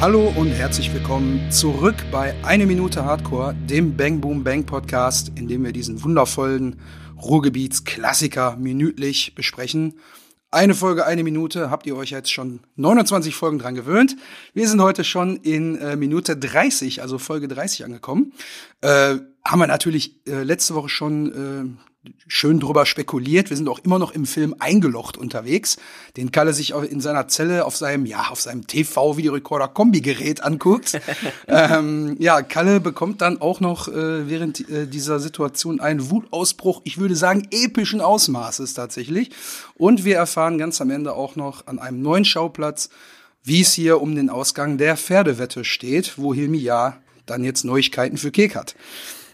Hallo und herzlich willkommen zurück bei Eine Minute Hardcore, dem Bang Boom Bang Podcast, in dem wir diesen wundervollen Ruhrgebietsklassiker minütlich besprechen. Eine Folge, eine Minute, habt ihr euch jetzt schon 29 Folgen dran gewöhnt. Wir sind heute schon in äh, Minute 30, also Folge 30 angekommen. Äh, haben wir natürlich äh, letzte Woche schon äh, schön drüber spekuliert. Wir sind auch immer noch im Film eingelocht unterwegs, den Kalle sich in seiner Zelle auf seinem, ja, auf seinem TV-Videorekorder Kombi-Gerät anguckt. ähm, ja, Kalle bekommt dann auch noch äh, während äh, dieser Situation einen Wutausbruch, ich würde sagen, epischen Ausmaßes tatsächlich. Und wir erfahren ganz am Ende auch noch an einem neuen Schauplatz, wie es hier um den Ausgang der Pferdewette steht, wo Hilmi ja dann jetzt Neuigkeiten für Kek hat.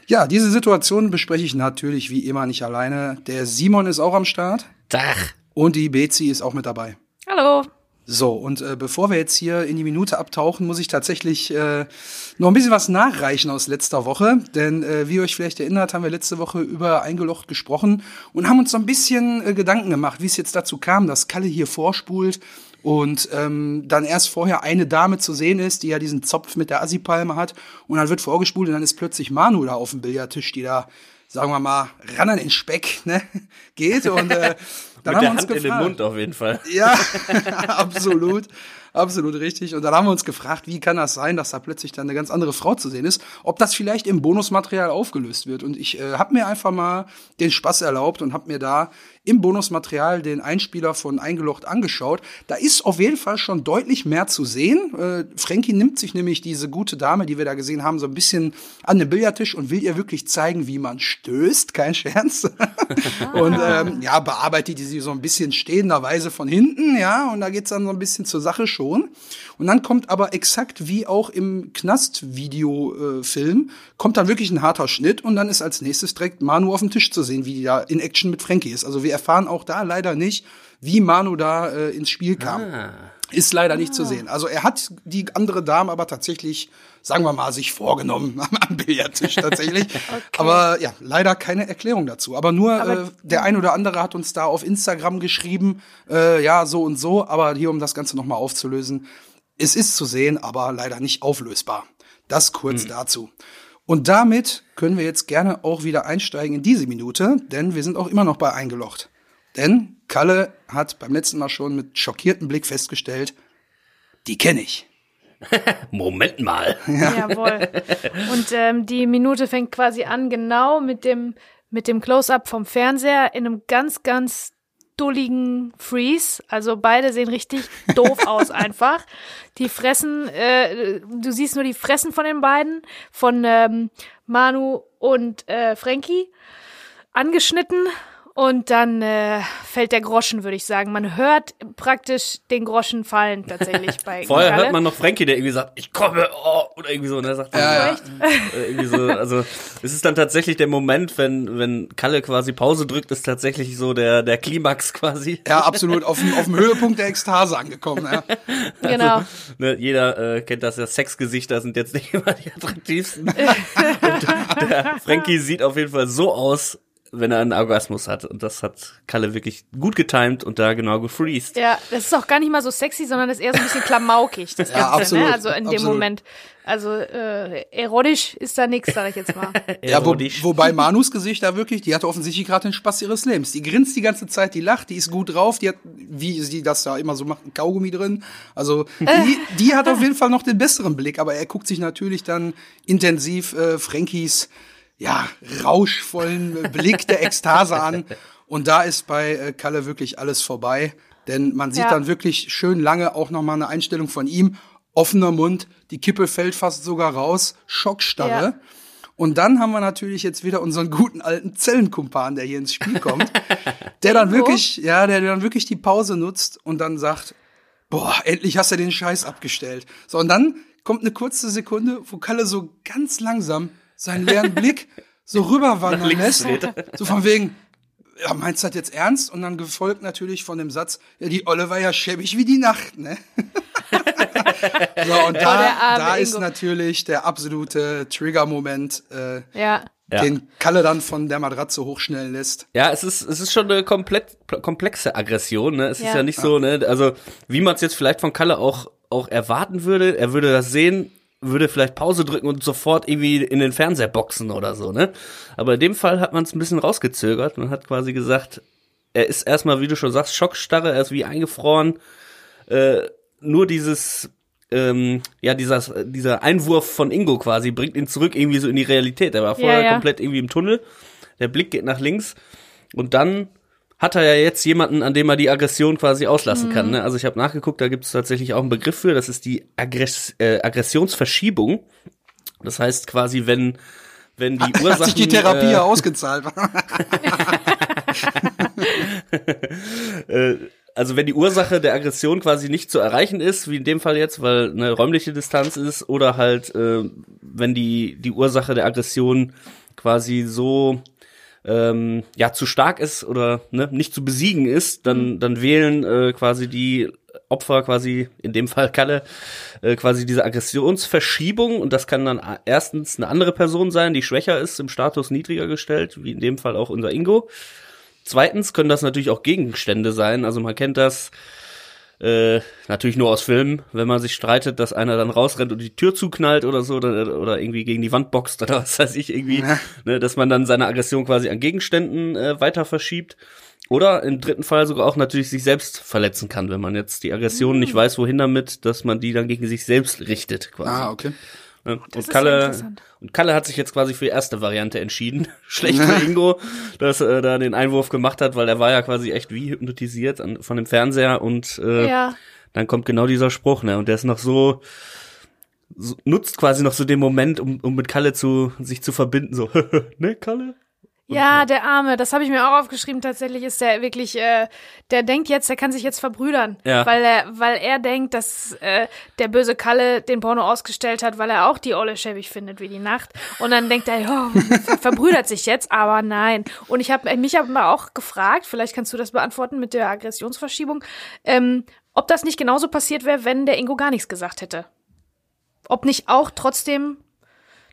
Ja, diese Situation bespreche ich natürlich wie immer nicht alleine. Der Simon ist auch am Start. Dach. Und die Bezi ist auch mit dabei. Hallo. So, und äh, bevor wir jetzt hier in die Minute abtauchen, muss ich tatsächlich äh, noch ein bisschen was nachreichen aus letzter Woche. Denn äh, wie ihr euch vielleicht erinnert, haben wir letzte Woche über Eingelocht gesprochen und haben uns so ein bisschen äh, Gedanken gemacht, wie es jetzt dazu kam, dass Kalle hier vorspult und ähm, dann erst vorher eine Dame zu sehen ist, die ja diesen Zopf mit der Assipalme hat und dann wird vorgespult und dann ist plötzlich Manu da auf dem Billardtisch, die da, sagen wir mal, ran an den Speck ne, geht. Und äh, dann Mit haben der wir uns Hand gefragt, in den Mund auf jeden Fall. ja, absolut. Absolut richtig. Und dann haben wir uns gefragt, wie kann das sein, dass da plötzlich dann eine ganz andere Frau zu sehen ist, ob das vielleicht im Bonusmaterial aufgelöst wird. Und ich äh, habe mir einfach mal den Spaß erlaubt und habe mir da im Bonusmaterial den Einspieler von Eingelocht angeschaut. Da ist auf jeden Fall schon deutlich mehr zu sehen. Äh, Frankie nimmt sich nämlich diese gute Dame, die wir da gesehen haben, so ein bisschen an den Billardtisch und will ihr wirklich zeigen, wie man stößt. Kein Scherz. und ähm, ja, bearbeitet die sie so ein bisschen stehenderweise von hinten, ja, und da geht's dann so ein bisschen zur Sache schon. Und dann kommt aber exakt wie auch im Knast-Video-Film, kommt dann wirklich ein harter Schnitt und dann ist als nächstes direkt Manu auf dem Tisch zu sehen, wie die da in Action mit Frankie ist. Also wir erfahren auch da leider nicht, wie Manu da äh, ins Spiel kam. Ist leider nicht zu sehen. Also er hat die andere Dame aber tatsächlich, sagen wir mal, sich vorgenommen am Billardtisch tatsächlich. Aber ja, leider keine Erklärung dazu. Aber nur Aber- äh, der ein oder andere hat uns da auf Instagram geschrieben, äh, ja, so und so. Aber hier, um das Ganze nochmal aufzulösen, es ist zu sehen, aber leider nicht auflösbar. Das kurz dazu. Und damit können wir jetzt gerne auch wieder einsteigen in diese Minute, denn wir sind auch immer noch bei eingelocht. Denn Kalle hat beim letzten Mal schon mit schockiertem Blick festgestellt, die kenne ich. Moment mal. Jawohl. Und ähm, die Minute fängt quasi an, genau mit dem, mit dem Close-up vom Fernseher in einem ganz, ganz dulligen Freeze. Also beide sehen richtig doof aus einfach. Die fressen, äh, du siehst nur die Fressen von den beiden, von ähm, Manu und äh, Frankie, angeschnitten. Und dann äh, fällt der Groschen, würde ich sagen. Man hört praktisch den Groschen fallen tatsächlich bei Vorher Kalle. hört man noch Frankie, der irgendwie sagt, ich komme, oh, oder irgendwie so, und er sagt, Ja, ja. irgendwie so, also, es ist dann tatsächlich der Moment, wenn, wenn Kalle quasi Pause drückt, ist tatsächlich so der, der Klimax quasi. Ja, absolut auf dem, auf dem Höhepunkt der Ekstase angekommen. Ja. Genau. Ne, jeder äh, kennt das ja, Sexgesichter sind jetzt nicht immer die attraktivsten. Und der Frankie sieht auf jeden Fall so aus, wenn er einen Orgasmus hat. Und das hat Kalle wirklich gut getimed und da genau gefreezed. Ja, das ist auch gar nicht mal so sexy, sondern das ist eher so ein bisschen klamaukig, das Ganze, Ja, absolut, ne? Also in dem absolut. Moment. Also äh, erotisch ist da nichts, sag ich jetzt mal. Ja, wo, Erotisch. wobei Manus Gesicht da wirklich, die hatte offensichtlich gerade den Spaß ihres Lebens. Die grinst die ganze Zeit, die lacht, die ist gut drauf, die hat, wie sie das da immer so macht, ein Kaugummi drin. Also die, die hat auf jeden Fall noch den besseren Blick, aber er guckt sich natürlich dann intensiv äh, Frankies ja, rauschvollen Blick der Ekstase an. Und da ist bei äh, Kalle wirklich alles vorbei. Denn man sieht Ja. dann wirklich schön lange auch noch mal eine Einstellung von ihm. Offener Mund, die Kippe fällt fast sogar raus, Schockstarre. Ja. Und dann haben wir natürlich jetzt wieder unseren guten alten Zellenkumpan, der hier ins Spiel kommt, der dann wirklich, ja, der dann wirklich die Pause nutzt und dann sagt, boah, endlich hast du den Scheiß abgestellt. So, und dann kommt eine kurze Sekunde, wo Kalle so ganz langsam seinen leeren Blick so rüberwandern lässt. So von wegen, ja, meinst du das jetzt ernst? Und dann gefolgt natürlich von dem Satz, ja, die Olle war ja schäbig wie die Nacht, ne? so, und da, da ist Ingo. natürlich der absolute Trigger-Moment, äh, Ja. Ja. den Kalle dann von der Matratze hochschnellen lässt. Ja, es ist, es ist schon eine komplett komplexe Aggression, ne? Es ist Ja. ja nicht so, ne? Also, wie man es jetzt vielleicht von Kalle auch auch erwarten würde. Er würde das sehen, würde vielleicht Pause drücken und sofort irgendwie in den Fernseher boxen oder so, ne? Aber in dem Fall hat man es ein bisschen rausgezögert. Man hat quasi gesagt, er ist erstmal, wie du schon sagst, Schockstarre, er ist wie eingefroren. Äh, nur dieses, ähm, ja, dieser, dieser Einwurf von Ingo quasi bringt ihn zurück irgendwie so in die Realität. Er war vorher Ja, ja. komplett irgendwie im Tunnel. Der Blick geht nach links und dann hat er ja jetzt jemanden, an dem er die Aggression quasi auslassen kann. Ne? Also ich habe nachgeguckt, da gibt es tatsächlich auch einen Begriff für, das ist die Aggress äh, Aggressionsverschiebung. Das heißt quasi, wenn wenn die Ursachen Hat sich die Therapie äh, ja ausgezahlt. äh, also wenn die Ursache der Aggression quasi nicht zu erreichen ist, wie in dem Fall jetzt, weil eine räumliche Distanz ist, oder halt, äh, wenn die, die Ursache der Aggression quasi so ähm, ja zu stark ist oder ne, nicht zu besiegen ist, dann, dann wählen äh, quasi die Opfer quasi, in dem Fall Kalle, äh, quasi diese Aggressionsverschiebung und das kann dann erstens eine andere Person sein, die schwächer ist, im Status niedriger gestellt, wie in dem Fall auch unser Ingo. Zweitens können das natürlich auch Gegenstände sein. Also man kennt das äh, natürlich nur aus Filmen, wenn man sich streitet, dass einer dann rausrennt und die Tür zuknallt oder so oder, oder irgendwie gegen die Wand boxt oder was weiß ich irgendwie, ne, dass man dann seine Aggression quasi an Gegenständen äh, weiter verschiebt. Oder im dritten Fall sogar auch natürlich sich selbst verletzen kann, wenn man jetzt die Aggression nicht weiß, wohin damit, dass man die dann gegen sich selbst richtet quasi. ah, okay. Ne? Das Und Kalle, und Kalle hat sich jetzt quasi für die erste Variante entschieden. Schlecht für Ingo, dass er da den Einwurf gemacht hat, weil er war ja quasi echt wie hypnotisiert an, von dem Fernseher und äh, Ja. dann kommt genau dieser Spruch, ne? Und der ist noch so, so nutzt quasi noch so den Moment, um, um mit Kalle zu sich zu verbinden, so, ne, Kalle? Ja, der Arme, das habe ich mir auch aufgeschrieben. Tatsächlich ist der wirklich, äh, der denkt jetzt, der kann sich jetzt verbrüdern, Ja. weil er, weil er denkt, dass äh, der böse Kalle den Porno ausgestellt hat, weil er auch die Olle schäbig findet wie die Nacht. Und dann denkt er, ja, ver verbrüdert sich jetzt, aber nein. Und ich habe mich aber auch gefragt, vielleicht kannst du das beantworten mit der Aggressionsverschiebung, ähm, ob das nicht genauso passiert wäre, wenn der Ingo gar nichts gesagt hätte. Ob nicht auch trotzdem,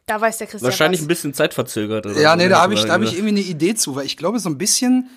da weiß der Christian Wahrscheinlich was. ein bisschen zeitverzögert. Oder Ja, nee, da habe ich, da hab ich irgendwie eine Idee zu, weil ich glaube, so ein bisschen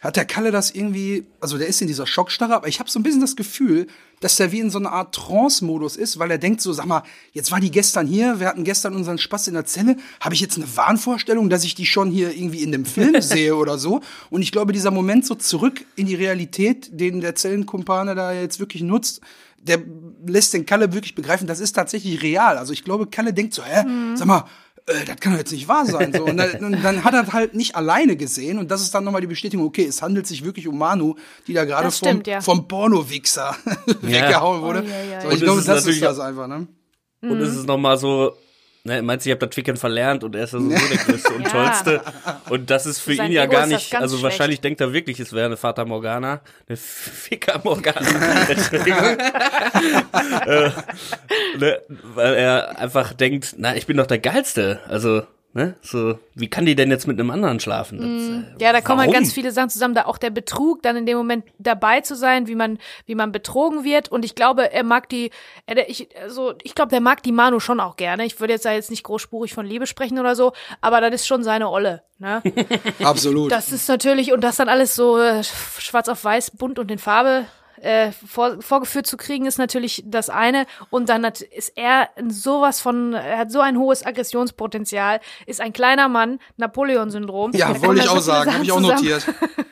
hat der Kalle das irgendwie, also der ist in dieser Schockstarre, aber ich habe so ein bisschen das Gefühl, dass der wie in so einer Art Trance-Modus ist, weil er denkt so, sag mal, jetzt war die gestern hier, wir hatten gestern unseren Spaß in der Zelle, habe ich jetzt eine Wahnvorstellung, dass ich die schon hier irgendwie in dem Film sehe oder so? Und ich glaube, dieser Moment so zurück in die Realität, den der Zellenkumpane da jetzt wirklich nutzt, der lässt den Kalle wirklich begreifen, das ist tatsächlich real. Also ich glaube, Kalle denkt so, hä, sag mal, äh, das kann doch jetzt nicht wahr sein. So. Und, dann, und dann hat er halt nicht alleine gesehen. Und das ist dann nochmal die Bestätigung, okay, es handelt sich wirklich um Manu, die da gerade vom, stimmt, ja. vom Porno-Wichser weggehauen wurde. Oh, ja, ja, so, ja. ich Und glaube, es ist das ist das einfach, ne? Und es ist nochmal so, ne, meinst du, ich habe das Ficken verlernt und er ist ja sowieso der Größte und Ja. Tollste. Und das ist für Sein ihn ja Ego gar nicht, also schlecht. wahrscheinlich denkt er wirklich, es wäre eine Fata Morgana, eine Ficker Morgana. Äh, ne, weil er einfach denkt, na, ich bin doch der Geilste. Also, ne, so, wie kann die denn jetzt mit einem anderen schlafen? Das, äh, Ja, da kommen halt ganz viele Sachen zusammen, da auch der Betrug, dann in dem Moment dabei zu sein, wie man, wie man betrogen wird. Und ich glaube, er mag die, er, der- ich, also, ich glaube, der mag die Manu schon auch gerne. Ich würde jetzt da jetzt nicht großspurig von Liebe sprechen oder so, aber das ist schon seine Olle, ne? Absolut. Das ist natürlich, und das dann alles so äh, schwarz auf weiß, bunt und in Farbe äh, vor, vorgeführt zu kriegen, ist natürlich das eine. Und dann hat, ist er sowas von, er hat so ein hohes Aggressionspotenzial, ist ein kleiner Mann, Napoleon-Syndrom. Ja, wollte ich auch sagen, habe Sachen ich auch zusammen. notiert.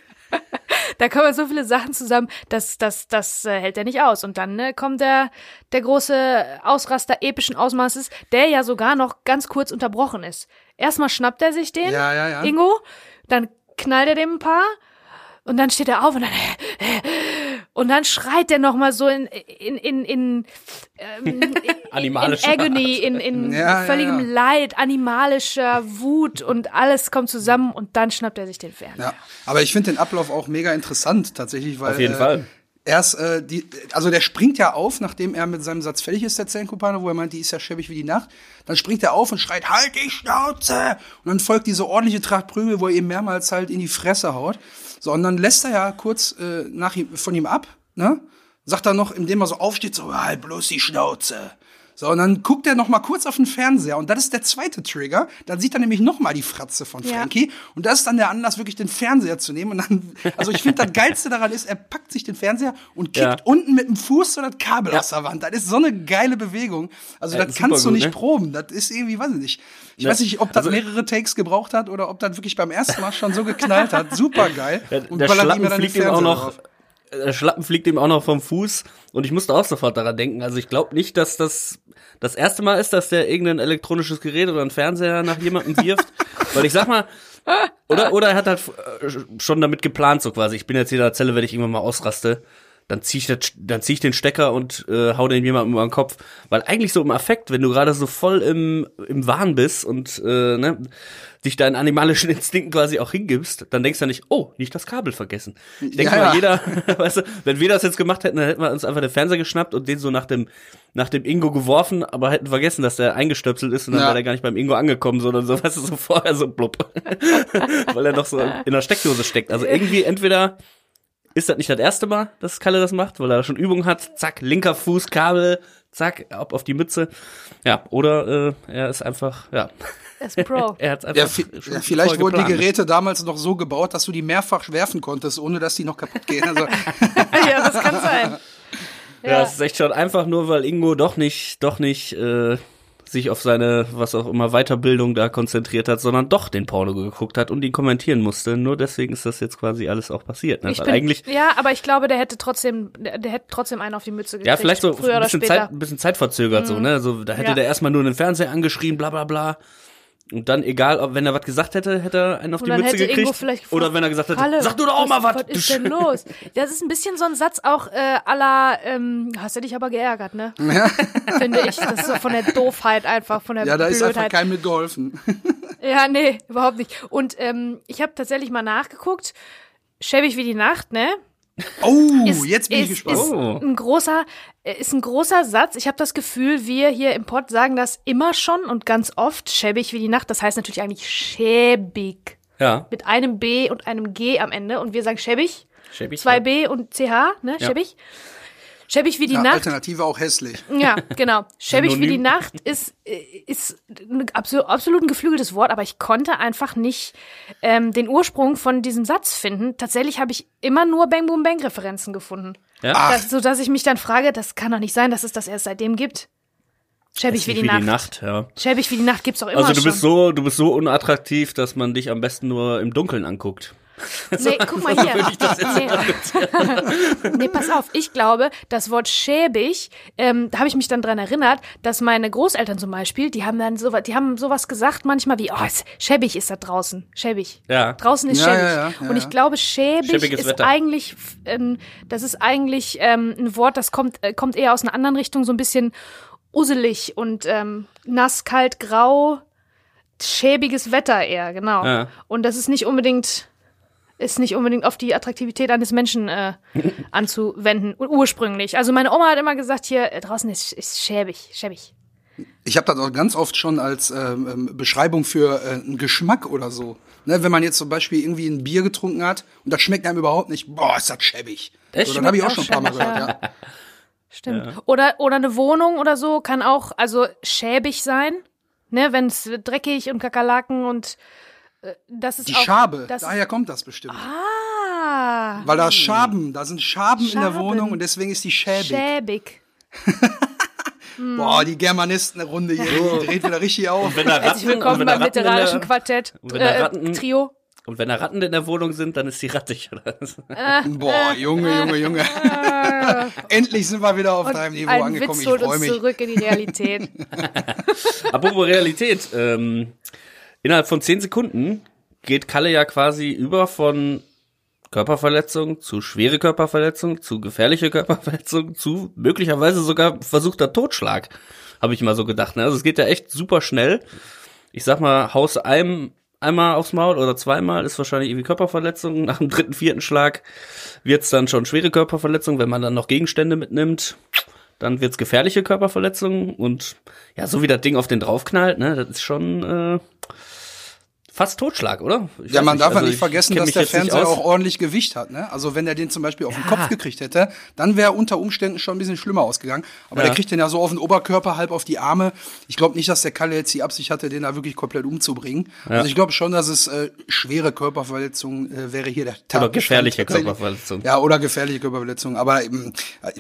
Da kommen so viele Sachen zusammen, das, das, das äh, hält er nicht aus. Und dann äh, kommt der, der große Ausraster epischen Ausmaßes, der ja sogar noch ganz kurz unterbrochen ist. Erstmal schnappt er sich den, Ja, ja, ja. Ingo, dann knallt er dem ein paar und dann steht er auf und dann und dann schreit er noch mal so in in in in, ähm, in, Agony, in, in Ja, ja, völligem ja. Leid, animalischer Wut und alles kommt zusammen und dann schnappt er sich den Fernseher. Ja, aber ich finde den Ablauf auch mega interessant tatsächlich, weil Auf jeden äh, Fall. Erst, äh, die, also der springt ja auf, nachdem er mit seinem Satz fertig ist, der Zellenkumpane, wo er meint, die ist ja schäbig wie die Nacht. Dann springt er auf und schreit, halt die Schnauze! Und dann folgt diese ordentliche Tracht Prügel, wo er ihm mehrmals halt in die Fresse haut. So, und dann lässt er ja kurz äh, nach ihm, von ihm ab, ne? Sagt er noch, indem er so aufsteht, so, halt bloß die Schnauze. So, und dann guckt er noch mal kurz auf den Fernseher und das ist der zweite Trigger. Dann sieht er nämlich noch mal die Fratze von Ja. Frankie und das ist dann der Anlass, wirklich den Fernseher zu nehmen. Und dann, also ich finde, das Geilste daran ist, er packt sich den Fernseher und kickt Ja. unten mit dem Fuß so das Kabel aus der Wand. Das ist so eine geile Bewegung. Also Ja, das kannst du nicht ne? proben. Das ist irgendwie, weiß ich nicht. Ich Ja, weiß nicht, ob das also- mehrere Takes gebraucht hat oder ob das wirklich beim ersten Mal schon so geknallt hat. Super geil. Der, der Schlappen fliegt ihm auch noch, der Schlappen fliegt ihm auch noch vom Fuß und ich musste auch sofort daran denken. Also ich glaube nicht, dass das das erste Mal ist, dass der irgendein elektronisches Gerät oder ein Fernseher nach jemandem wirft. Weil ich sag mal, oder, oder er hat halt äh, schon damit geplant, so quasi. Ich bin jetzt hier in der Zelle, wenn ich irgendwann mal ausraste. Dann zieh ich, das, dann zieh ich den Stecker und äh, hau den jemandem über den Kopf. Weil eigentlich so im Affekt, wenn du gerade so voll im, im Wahn bist und äh, ne, dich deinen animalischen Instinkten quasi auch hingibst, dann denkst du ja nicht, oh, nicht das Kabel vergessen. Ich denke Ja, mal, jeder, weißt du, wenn wir das jetzt gemacht hätten, dann hätten wir uns einfach den Fernseher geschnappt und den so nach dem, nach dem Ingo geworfen, aber hätten vergessen, dass der eingestöpselt ist und dann Ja. war der gar nicht beim Ingo angekommen, sondern so, weißt du, so vorher so blub. Weil er noch so in der Steckdose steckt. Also irgendwie entweder ist das nicht das erste Mal, dass Kalle das macht, weil er schon Übung hat, zack, linker Fuß, Kabel, zack, ab auf die Mütze. Ja, oder äh, er ist einfach, ja, Er ist Pro. er hat's einfach Ja, schon ja, vielleicht wurden die. Geräte damals noch so gebaut, dass du die mehrfach werfen konntest, ohne dass die noch kaputt gehen. Also, ja, das kann sein. Ja, es ist echt schon einfach nur, weil Ingo doch nicht, doch nicht äh, sich auf seine, was auch immer, Weiterbildung da konzentriert hat, sondern doch den Porno geguckt hat und ihn kommentieren musste. Nur deswegen ist das jetzt quasi alles auch passiert. Ne? Ich bin, eigentlich, ja, aber ich glaube, der hätte trotzdem, der, der hätte trotzdem einen auf die Mütze gekriegt. ja, vielleicht so früher ein oder bisschen, später. Zeit, ein bisschen zeitverzögert so, ne? So, da hätte Ja. der erstmal nur den Fernseher angeschrien, bla bla bla. Und dann, egal, ob wenn er was gesagt hätte, hätte er einen auf die Mütze hätte gekriegt. Ingo vielleicht gefragt, Oder wenn er gesagt hätte, Kalle, sag du doch auch mal was. Was ist denn los? Das ist ein bisschen so ein Satz auch äh, aller, ähm, hast du dich aber geärgert, ne? Finde ich. Das ist so von der Doofheit einfach, von der ja, da ist einfach Blödheit. keinem mitgeholfen. Ja, nee, überhaupt nicht. Und ähm, ich habe tatsächlich mal nachgeguckt. Schäbig wie die Nacht, ne? Oh, Ist- jetzt bin ich ist, gespannt. Ist Oh. ein großer, äh, ist ein großer Satz. Ich habe das Gefühl, wir hier im Pod sagen das immer schon und ganz oft. Schäbig wie die Nacht. Das heißt natürlich eigentlich schäbig. Ja, Mit einem B und einem G am Ende. Und wir sagen schäbig. schäbig. Zwei B und CH, ne? Ja. Schäbig. Schäbig wie die ja, Nacht. Alternative auch hässlich. Ja, genau. Schäbig wie die. Nacht ist, äh, ist ein absolut, absolut ein geflügeltes Wort, aber ich konnte einfach nicht ähm, den Ursprung von diesem Satz finden. Tatsächlich habe ich immer nur Bang Boom Bang Referenzen gefunden. Ja? Das, so dass ich mich dann frage, das kann doch nicht sein, dass es das erst seitdem gibt. Schäbig wie die, Nacht. ja. Schäbig wie die Nacht gibt's auch immer Also du schon. bist so, du bist so unattraktiv, dass man dich am besten nur im Dunkeln anguckt. Nee, guck mal hier. nee. nee, pass auf. Ich glaube, das Wort schäbig, ähm, da habe ich mich dann dran erinnert, dass meine Großeltern zum Beispiel, die haben dann so, die haben sowas gesagt manchmal wie, oh, schäbig ist da draußen. Schäbig. Ja. Draußen ist Ja, schäbig. ja, ja, ja, Und ich glaube, schäbig Schäbiges ist Wetter. eigentlich, ähm, das ist eigentlich ähm, ein Wort, das kommt, äh, kommt eher aus einer anderen Richtung, so ein bisschen uselig und ähm, nass, kalt, grau, schäbiges Wetter eher, genau. Ja. Und das ist nicht unbedingt ist nicht unbedingt auf die Attraktivität eines Menschen äh, anzuwenden, ur- ursprünglich. Also meine Oma hat immer gesagt, hier äh, draußen ist, ist schäbig, schäbig. Ich habe das auch ganz oft schon als ähm, ähm, Beschreibung für äh, einen Geschmack oder so. Ne, wenn man jetzt zum Beispiel irgendwie ein Bier getrunken hat und das schmeckt einem überhaupt nicht, boah, ist das schäbig. Das so, dann habe ich auch schon ein paar Mal gehört, ja. Stimmt. Oder, oder eine Wohnung oder so kann auch also schäbig sein, ne, wenn es dreckig und Kakerlaken und äh, das ist Die auch, Schabe, das daher kommt das bestimmt. ah, Weil da Schaben, da sind Schaben, in der Schaben. Wohnung und deswegen ist die schäbig. schäbig. Boah, die Germanisten-Runde hier, die dreht wieder richtig auf. Wenn da Ratten, Herzlich und willkommen beim literarischen der, Quartett, und wenn da äh, Ratten- Trio. und wenn da Ratten in der Wohnung sind, dann ist die rattig, oder? Boah, Junge, Junge, Junge. Endlich sind wir wieder auf deinem Niveau Ein angekommen. Witz Ich holt freue uns mich. zurück in die Realität. Apropos Realität, ähm, innerhalb von zehn Sekunden geht Kalle ja quasi über von Körperverletzung zu schwere Körperverletzung zu gefährliche Körperverletzung zu möglicherweise sogar versuchter Totschlag, habe ich mal so gedacht. Ne? Also es geht ja echt super schnell. Ich sag mal, haus einem einmal aufs Maul oder zweimal ist wahrscheinlich irgendwie Körperverletzung. Nach dem dritten, vierten Schlag wird's dann schon schwere Körperverletzung, wenn man dann noch Gegenstände mitnimmt. Dann wird's gefährliche Körperverletzung und ja, so wie das Ding auf den draufknallt, ne, das ist schon äh, fast Totschlag, oder? Ich Ja, man darf ja also nicht ich vergessen, dass der nicht Fernseher auch ordentlich Gewicht hat. Ne? Also wenn er den zum Beispiel auf den Kopf gekriegt hätte, dann wäre unter Umständen schon ein bisschen schlimmer ausgegangen. Aber Ja. der kriegt den ja so auf den Oberkörper, halb auf die Arme. Ich glaube nicht, dass der Kalle jetzt die Absicht hatte, den da wirklich komplett umzubringen. Also ich glaube schon, dass es äh, schwere Körperverletzung äh, wäre hier der Tat. Oder gefährliche. Körperverletzung. Ja, oder gefährliche Körperverletzung. Aber ähm, äh,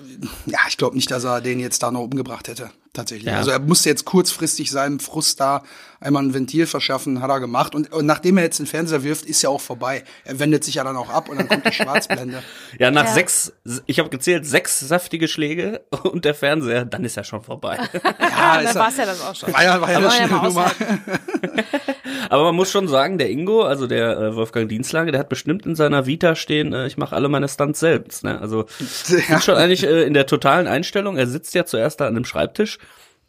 ja, ich glaube nicht, dass er den jetzt da noch umgebracht hätte. Tatsächlich. Ja. Also er musste jetzt kurzfristig seinem Frust da einmal ein Ventil verschaffen, hat er gemacht. Und, und nachdem er jetzt den Fernseher wirft, ist ja auch vorbei. Er wendet sich ja dann auch ab und dann kommt die Schwarzblende. Ja, nach Ja. sechs, ich habe gezählt, sechs saftige Schläge und der Fernseher, dann ist er schon vorbei. Ja, dann war es ja das auch schon. War ja, war ja eine ja schnelle Nummer. Aber man muss schon sagen, der Ingo, also der äh, Wolfgang Dienstlager, der hat bestimmt in seiner Vita stehen, äh, ich mache alle meine Stunts selbst. Ne? Also sind schon eigentlich äh, in der totalen Einstellung. Er sitzt ja zuerst da an dem Schreibtisch,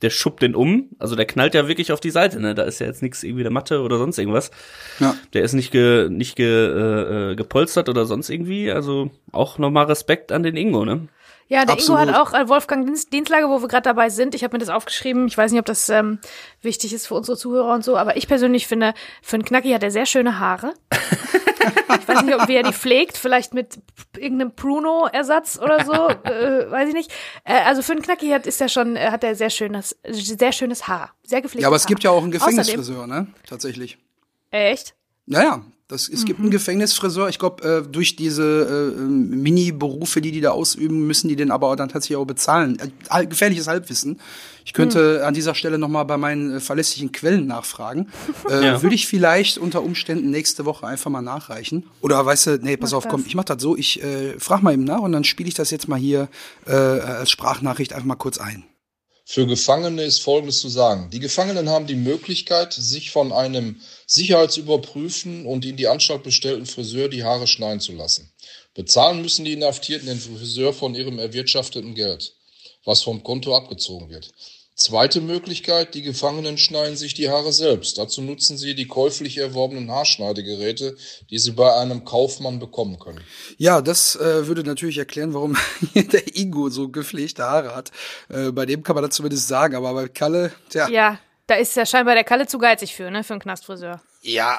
der schubbt den um, also der knallt ja wirklich auf die Seite. Ne? Da ist ja jetzt nichts irgendwie der Matte oder sonst irgendwas. Ja. Der ist nicht ge, nicht ge, äh, äh, gepolstert oder sonst irgendwie. Also auch nochmal Respekt an den Ingo. Ne? Ja, der Absolut. Ingo hat auch äh, Wolfgang Dienst, Dienstlager, wo wir gerade dabei sind. Ich habe mir das aufgeschrieben. Ich weiß nicht, ob das ähm, wichtig ist für unsere Zuhörer und so, aber ich persönlich finde, für einen Knacki hat er sehr schöne Haare. ich weiß nicht, ob wie er die pflegt, vielleicht mit irgendeinem Pruno-Ersatz oder so, äh, weiß ich nicht. Äh, also für einen Knacki hat ist er schon, äh, hat er sehr schönes, sehr schönes Haar, sehr gepflegtes Ja, aber es gibt ja auch einen Gefängnisfriseur, ne? Tatsächlich. Echt? Naja, das, es gibt einen Gefängnisfriseur. Ich glaube, äh, durch diese äh, ähm, Mini-Berufe, die die da ausüben, müssen die den aber dann tatsächlich auch bezahlen. Äh, gefährliches Halbwissen. Ich könnte an dieser Stelle noch mal bei meinen äh, verlässlichen Quellen nachfragen. Äh, Ja. Würde ich vielleicht unter Umständen nächste Woche einfach mal nachreichen. Oder weißt du, nee, pass Mach auf, komm, das. ich mach das so, ich äh, frage mal eben nach und dann spiele ich das jetzt mal hier äh, als Sprachnachricht einfach mal kurz ein. Für Gefangene ist Folgendes zu sagen. Die Gefangenen haben die Möglichkeit, sich von einem Sicherheitsüberprüfen und in die Anstalt bestellten Friseur die Haare schneiden zu lassen. Bezahlen müssen die Inhaftierten den Friseur von ihrem erwirtschafteten Geld, was vom Konto abgezogen wird. Zweite Möglichkeit, die Gefangenen schneiden sich die Haare selbst. Dazu nutzen sie die käuflich erworbenen Haarschneidegeräte, die sie bei einem Kaufmann bekommen können. Ja, das äh, würde natürlich erklären, warum der Ingo so gepflegte Haare hat. Äh, bei dem kann man das zumindest sagen, aber bei Kalle, tja. Ja, Ja, da ist ja scheinbar der Kalle zu geizig für, ne, für einen Knastfriseur.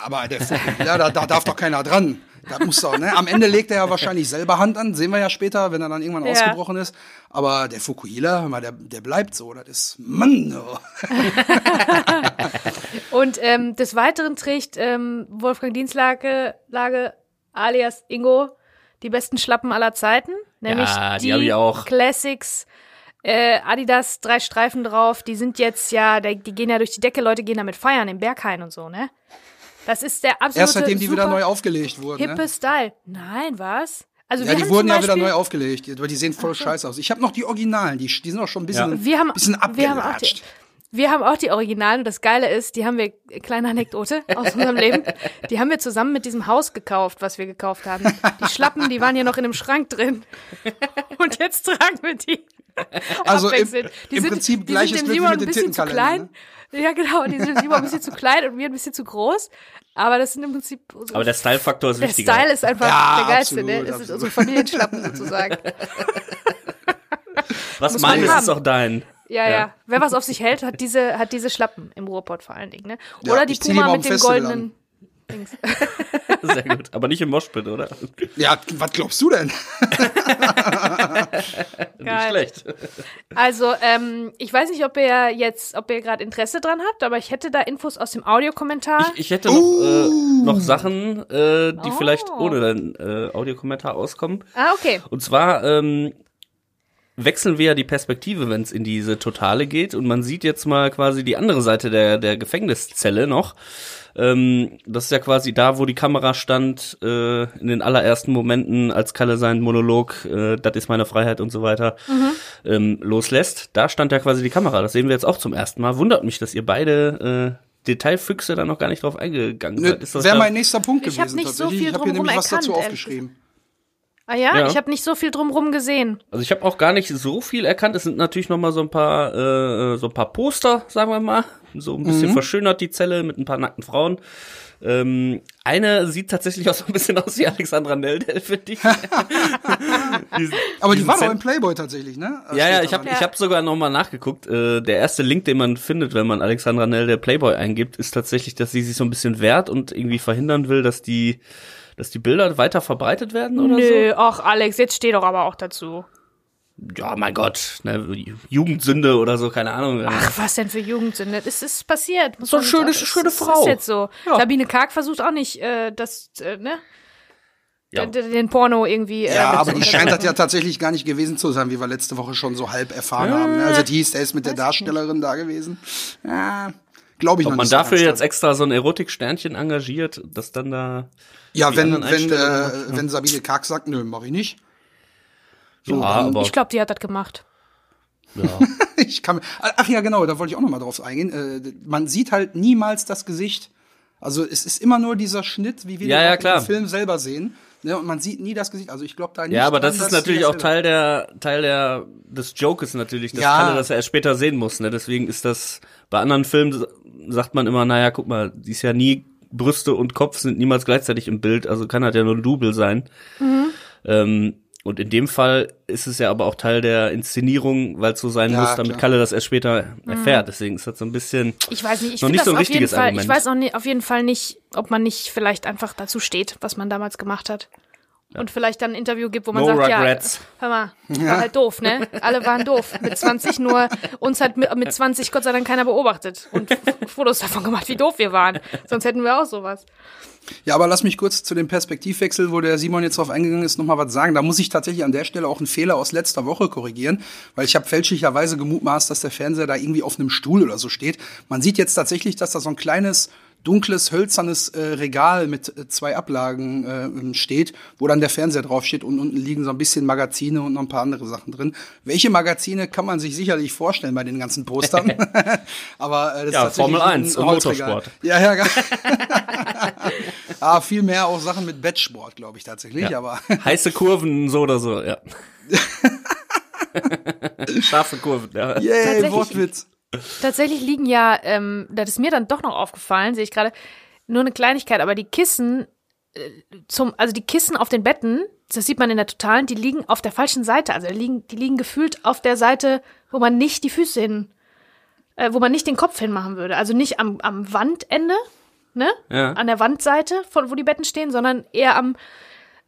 aber der, ja, da, da darf doch keiner dran. Da muss doch, ne? Am Ende legt er ja wahrscheinlich selber Hand an, sehen wir ja später, wenn er dann irgendwann Ja. ausgebrochen ist. Aber der Fukuhila, hör mal, der, der bleibt so. Das ist, Mann, oh. Und ähm, des Weiteren trägt ähm, Wolfgang Dienstlage Lage alias Ingo die besten Schlappen aller Zeiten, nämlich Ja, die die, hab ich auch. Classics. Äh, Adidas, drei Streifen drauf, die sind jetzt ja, die, gehen ja durch die Decke, Leute gehen damit feiern, im Berghain und so, ne? Das ist der absolute Erst seitdem die wieder neu aufgelegt wurden. hippe Ne? Style. Nein, was? Also Ja, wir die haben wurden ja wieder neu aufgelegt, aber die sehen voll scheiße aus. Ich habe noch die Originalen, die, die sind auch schon ein bisschen, Wir haben, bisschen wir haben auch die, abgelatscht. wir haben auch die Originalen und das Geile ist, die haben wir, kleine Anekdote aus unserem Leben, die haben wir zusammen mit diesem Haus gekauft, was wir gekauft haben. Die Schlappen, die waren ja noch in einem Schrank drin. Und jetzt tragen wir die. Also im, abwechselnd. Die im sind, Prinzip die gleiches sind dem Simon ein bisschen zu klein. Ne? Ja, genau, die sind dem Simon ein bisschen zu klein und mir ein bisschen zu groß. Aber das sind im Prinzip. unsere- Aber der Style-Faktor ist der wichtiger. Style ist einfach Ja, der geilste, absolut, ne? Das sind absolut. unsere Familienschlappen sozusagen. Was meines ist auch dein. Ja, ja, Ja. Wer was auf sich hält, hat diese, hat diese Schlappen im Ruhrpott vor allen Dingen, ne? Ja, Oder zieh die Puma mit dem goldenen. Dings. Sehr gut. Aber nicht im Moshpit, oder? Ja, was glaubst du denn? Nicht schlecht. Also, ähm, ich weiß nicht, ob ihr jetzt, ob ihr gerade Interesse dran habt, aber ich hätte da Infos aus dem Audiokommentar. Ich, ich hätte noch, äh, noch Sachen, äh, die Oh. vielleicht ohne den äh, Audiokommentar auskommen. ah, okay. Und zwar ähm, wechseln wir ja die Perspektive, wenn es in diese Totale geht. Und man sieht jetzt mal quasi die andere Seite der, der Gefängniszelle noch. Ähm, das ist ja quasi da, wo die Kamera stand, äh, in den allerersten Momenten, als Kalle seinen Monolog, äh, das ist meine Freiheit und so weiter, ähm, loslässt. Da stand ja quasi die Kamera. Das sehen wir jetzt auch zum ersten Mal. Wundert mich, dass ihr beide äh, Detailfüchse da noch gar nicht drauf eingegangen Ne, seid. Wäre mein nächster Punkt Ich hab gewesen. nicht so viel ich habe hier nämlich was dazu erkannt, aufgeschrieben. Ah ja, Ja. ich habe nicht so viel drumrum gesehen. Also ich habe auch gar nicht so viel erkannt. Es sind natürlich noch mal so ein paar äh, so ein paar Poster, sagen wir mal, so ein bisschen verschönert die Zelle mit ein paar nackten Frauen. Ähm, eine sieht tatsächlich auch so ein bisschen aus wie Alexandra Neldel, finde ich. Diesen- Aber die war doch im Playboy tatsächlich, ne? Ja, ja, Steht ich habe dran. ich hab sogar noch mal nachgeguckt. Äh, der erste Link, den man findet, wenn man Alexandra Nell der Playboy eingibt, ist tatsächlich, dass sie sich so ein bisschen wehrt und irgendwie verhindern will, dass die, dass die Bilder weiter verbreitet werden oder Nö, ach Alex, jetzt steh doch aber auch dazu. so. Ja, mein Gott, ne, Jugendsünde oder so, keine Ahnung. Ach, was denn für Jugendsünde? Das ist passiert. Muss So eine schöne- nicht- schöne das Frau. ist jetzt so. Ja. Sabine Karg versucht auch nicht, äh, das, äh, ne? Ja. Den Porno irgendwie. äh, Ja, aber die scheint das ja tatsächlich gar nicht gewesen zu sein, wie wir letzte Woche schon so halb erfahren haben. ne? Also die hieß, der ist mit der Darstellerin da gewesen. Ja, glaube ich Ob noch man nicht so dafür ganz jetzt extra so ein Erotiksternchen engagiert, das dann da. Ja, wenn, wenn, äh, ja. wenn Sabine Karg sagt, nö, mach ich nicht. Ja, aber Ich glaube, die hat das gemacht. ja. Ich kann, ach ja, genau, da wollte ich auch noch mal drauf eingehen. Äh, man sieht halt niemals das Gesicht. Also es ist immer nur dieser Schnitt, wie wir Ja, den ja, im Film selber sehen. Ne, und man sieht nie das Gesicht. Also ich glaube da nicht. Ja, aber das dass ist natürlich das auch Teil der Teil der des Jokes natürlich, dass Ja. Kalle das ja erst später sehen muss. Ne? Deswegen ist das bei anderen Filmen sagt man immer, naja, guck mal, die ist ja nie Brüste und Kopf sind niemals gleichzeitig im Bild, also kann halt ja nur ein Double sein. Ähm, und in dem Fall ist es ja aber auch Teil der Inszenierung, weil es so sein Ja, muss, damit klar. Kalle das erst später erfährt. Deswegen ist das so ein bisschen. Ich weiß nicht, ich Noch nicht so ein richtiges Fall, Argument. ich weiß auch nicht, auf jeden Fall nicht, ob man nicht vielleicht einfach dazu steht, was man damals gemacht hat. Und vielleicht dann ein Interview gibt, wo man No sagt, regrets. ja, hör mal, war halt doof, ne? Alle waren doof. Mit 20 nur, uns hat mit, mit 20 Gott sei Dank keiner beobachtet und Fotos davon gemacht, wie doof wir waren. Sonst hätten wir auch sowas. Ja, aber lass mich kurz zu dem Perspektivwechsel, wo der Simon jetzt drauf eingegangen ist, noch mal was sagen. Da muss ich tatsächlich an der Stelle auch einen Fehler aus letzter Woche korrigieren, weil ich habe fälschlicherweise gemutmaßt, dass der Fernseher da irgendwie auf einem Stuhl oder so steht. Man sieht jetzt tatsächlich, dass da so ein kleines dunkles, hölzernes äh, Regal mit äh, zwei Ablagen äh, steht, wo dann der Fernseher draufsteht und unten liegen so ein bisschen Magazine und noch ein paar andere Sachen drin. Welche Magazine kann man sich sicherlich vorstellen bei den ganzen Postern? Aber äh, das Ja, ist Formel 1 und. Motorsport. Ja, ja, ge- Ah, viel mehr auch Sachen mit Bettsport, glaube ich tatsächlich, Ja. aber Heiße Kurven, so oder so, ja. Scharfe Kurven, ja. yay, Tatsächlich- Wortwitz. Tatsächlich liegen ja, ähm, das ist mir dann doch noch aufgefallen, sehe ich gerade, nur eine Kleinigkeit, aber die Kissen äh, zum, also die Kissen auf den Betten, das sieht man in der Totalen, die liegen auf der falschen Seite. Also die liegen, die liegen gefühlt auf der Seite, wo man nicht die Füße hin, äh, wo man nicht den Kopf hinmachen würde. Also nicht am, am Wandende, ne? Ja. An der Wandseite, von wo die Betten stehen, sondern eher am,